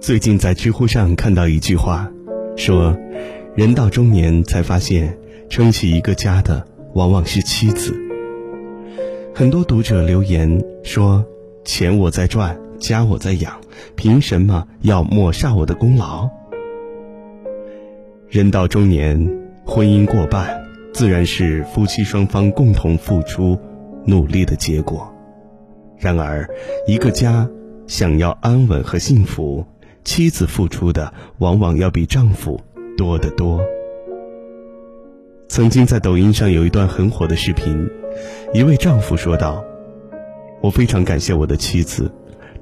最近在知乎上看到一句话，说，人到中年才发现，撑起一个家的往往是妻子。很多读者留言说，钱我在赚，家我在养，凭什么要抹杀我的功劳？人到中年，婚姻过半，自然是夫妻双方共同付出、努力的结果。然而，一个家想要安稳和幸福。妻子付出的往往要比丈夫多得多。曾经在抖音上有一段很火的视频，一位丈夫说道：“我非常感谢我的妻子，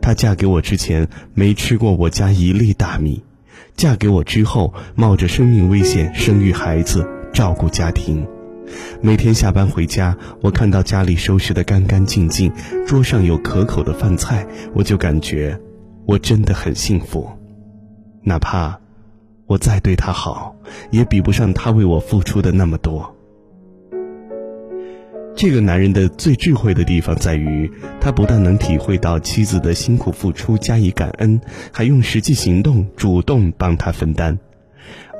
她嫁给我之前没吃过我家一粒大米，嫁给我之后冒着生命危险生育孩子，照顾家庭。每天下班回家，我看到家里收拾得干干净净，桌上有可口的饭菜，我就感觉。”我真的很幸福，哪怕我再对他好，也比不上他为我付出的那么多。这个男人的最智慧的地方在于，他不但能体会到妻子的辛苦付出，加以感恩，还用实际行动主动帮他分担。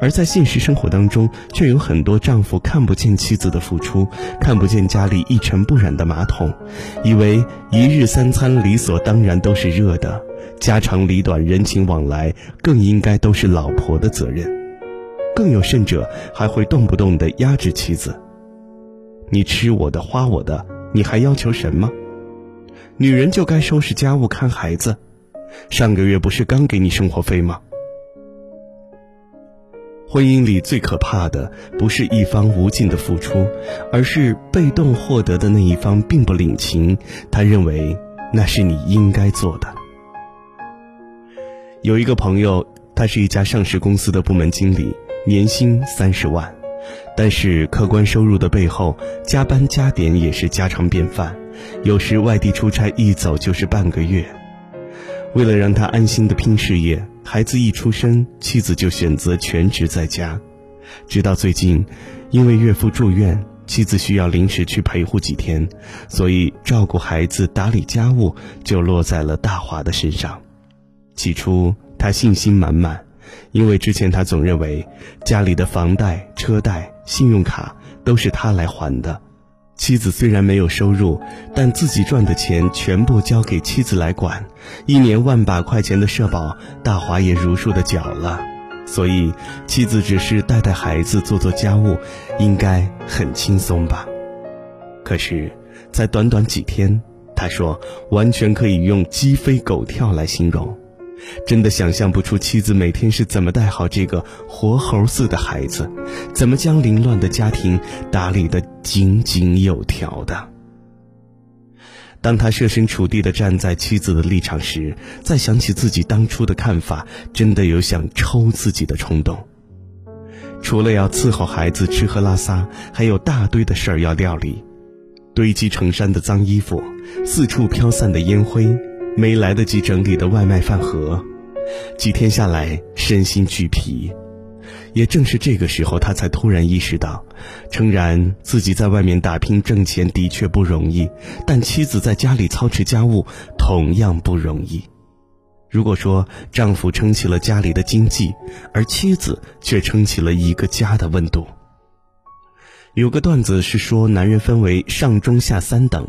而在现实生活当中，却有很多丈夫看不见妻子的付出，看不见家里一尘不染的马桶，以为一日三餐理所当然都是热的，家长里短、人情往来更应该都是老婆的责任。更有甚者，还会动不动的压制妻子：“你吃我的，花我的，你还要求什么？女人就该收拾家务、看孩子，上个月不是刚给你生活费吗？”婚姻里最可怕的不是一方无尽的付出，而是被动获得的那一方并不领情。他认为那是你应该做的。有一个朋友，他是一家上市公司的部门经理，年薪三十万，但是客观收入的背后，加班加点也是家常便饭。有时外地出差一走就是半个月。为了让他安心的拼事业。孩子一出生，妻子就选择全职在家，直到最近，因为岳父住院，妻子需要临时去陪护几天，所以照顾孩子、打理家务就落在了大华的身上。起初他信心满满，因为之前他总认为家里的房贷、车贷、信用卡都是他来还的。妻子虽然没有收入，但自己赚的钱全部交给妻子来管，一年万把块钱的社保，大华也如数的缴了，所以妻子只是带带孩子、做做家务，应该很轻松吧。可是，在短短几天，他说完全可以用鸡飞狗跳来形容。真的想象不出妻子每天是怎么带好这个活猴似的孩子，怎么将凌乱的家庭打理得井井有条的。当他设身处地地站在妻子的立场时，再想起自己当初的看法，真的有想抽自己的冲动。除了要伺候孩子吃喝拉撒，还有大堆的事儿要料理，堆积成山的脏衣服，四处飘散的烟灰。没来得及整理的外卖饭盒，几天下来身心俱疲。也正是这个时候，他才突然意识到，诚然自己在外面打拼挣钱的确不容易，但妻子在家里操持家务同样不容易。如果说丈夫撑起了家里的经济，而妻子却撑起了一个家的温度。有个段子是说，男人分为上中下三等，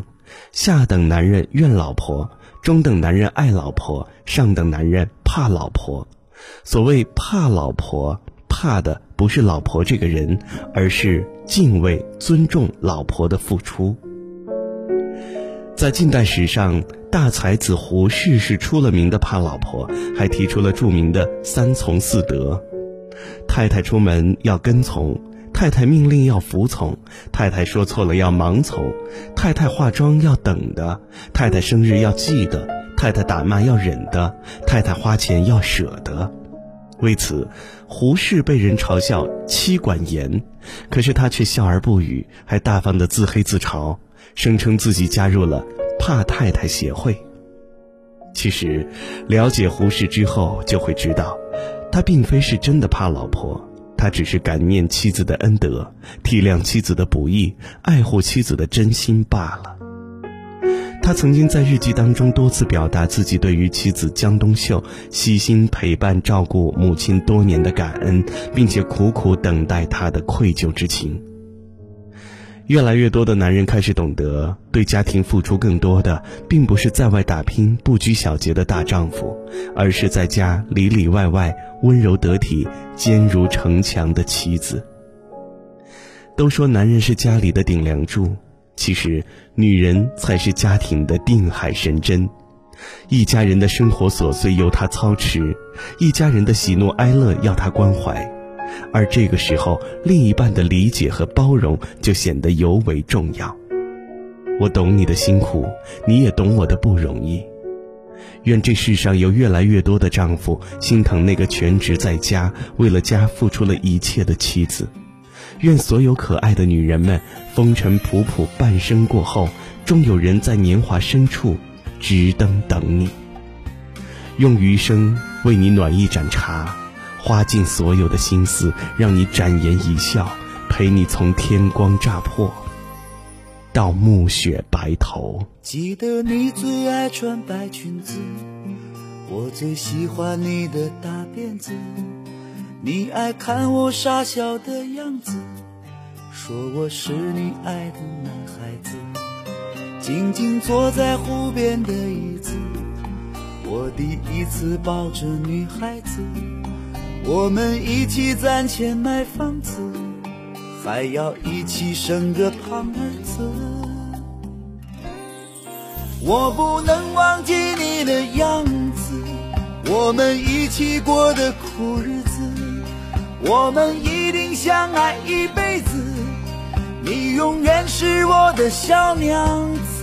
下等男人怨老婆。中等男人爱老婆，上等男人怕老婆。所谓怕老婆，怕的不是老婆这个人，而是敬畏、尊重老婆的付出。在近代史上，大才子胡适是出了名的怕老婆，还提出了著名的“三从四德”：太太出门要跟从。太太命令要服从，太太说错了要盲从，太太化妆要等的，太太生日要记得，太太打骂要忍的，太太花钱要舍得。为此，胡适被人嘲笑妻管严，可是他却笑而不语，还大方的自黑自嘲，声称自己加入了怕太太协会。其实，了解胡适之后就会知道，他并非是真的怕老婆。他只是感念妻子的恩德，体谅妻子的不易，爱护妻子的真心罢了。他曾经在日记当中多次表达自己对于妻子江冬秀悉心陪伴照顾母亲多年的感恩，并且苦苦等待她的愧疚之情。越来越多的男人开始懂得，对家庭付出更多的，并不是在外打拼不拘小节的大丈夫，而是在家里里外外温柔得体、坚如城墙的妻子。都说男人是家里的顶梁柱，其实女人才是家庭的定海神针。一家人的生活琐碎由她操持，一家人的喜怒哀乐要她关怀。而这个时候，另一半的理解和包容就显得尤为重要。我懂你的辛苦，你也懂我的不容易。愿这世上有越来越多的丈夫心疼那个全职在家、为了家付出了一切的妻子。愿所有可爱的女人们，风尘仆仆半生过后，终有人在年华深处直灯等你，用余生为你暖一盏茶。花尽所有的心思，让你展颜一笑，陪你从天光乍破到暮雪白头。记得你最爱穿白裙子，我最喜欢你的大辫子。你爱看我傻笑的样子，说我是你爱的男孩子。静静坐在湖边的椅子，我第一次抱着女孩子。我们一起攒钱买房子，还要一起生个胖儿子。我不能忘记你的样子，我们一起过的苦日子。我们一定相爱一辈子，你永远是我的小娘子。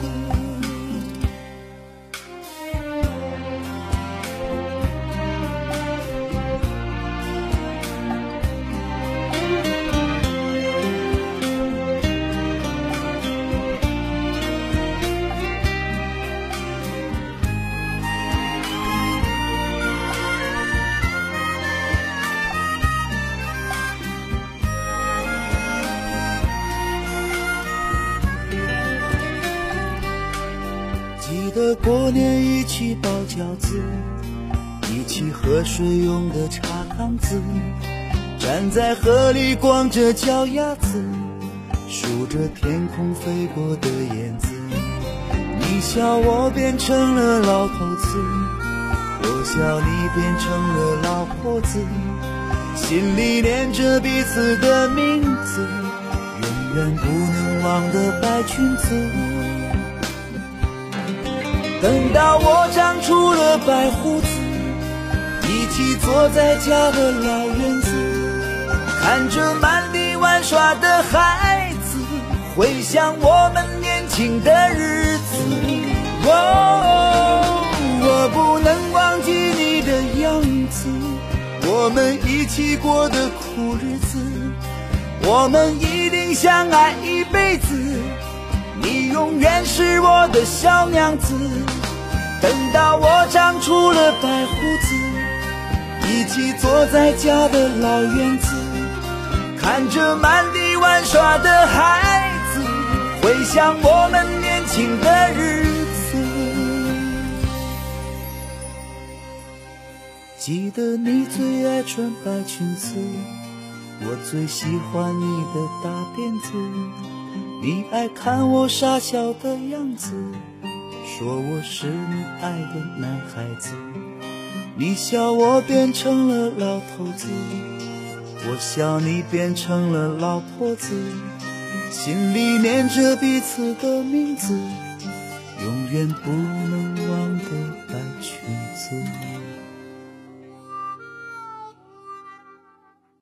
的过年一起包饺子，一起喝水用的茶缸子，站在河里光着脚丫子，数着天空飞过的燕子。你笑我变成了老头子，我笑你变成了老婆子，心里念着彼此的名字，永远不能忘的白裙子。等到我长出了白胡子，一起坐在家的老院子，看着满地玩耍的孩子，回想我们年轻的日子。哦，我不能忘记你的样子，我们一起过的苦日子，我们一定相爱一辈子。你永远是我的小娘子。等到我长出了白胡子，一起坐在家的老院子，看着满地玩耍的孩子，回想我们年轻的日子。记得你最爱穿白裙子，我最喜欢你的大辫子，你爱看我傻笑的样子。说我是你爱的男孩子，你笑我变成了老头子，我笑你变成了老婆子，心里念着彼此的名字，永远不能。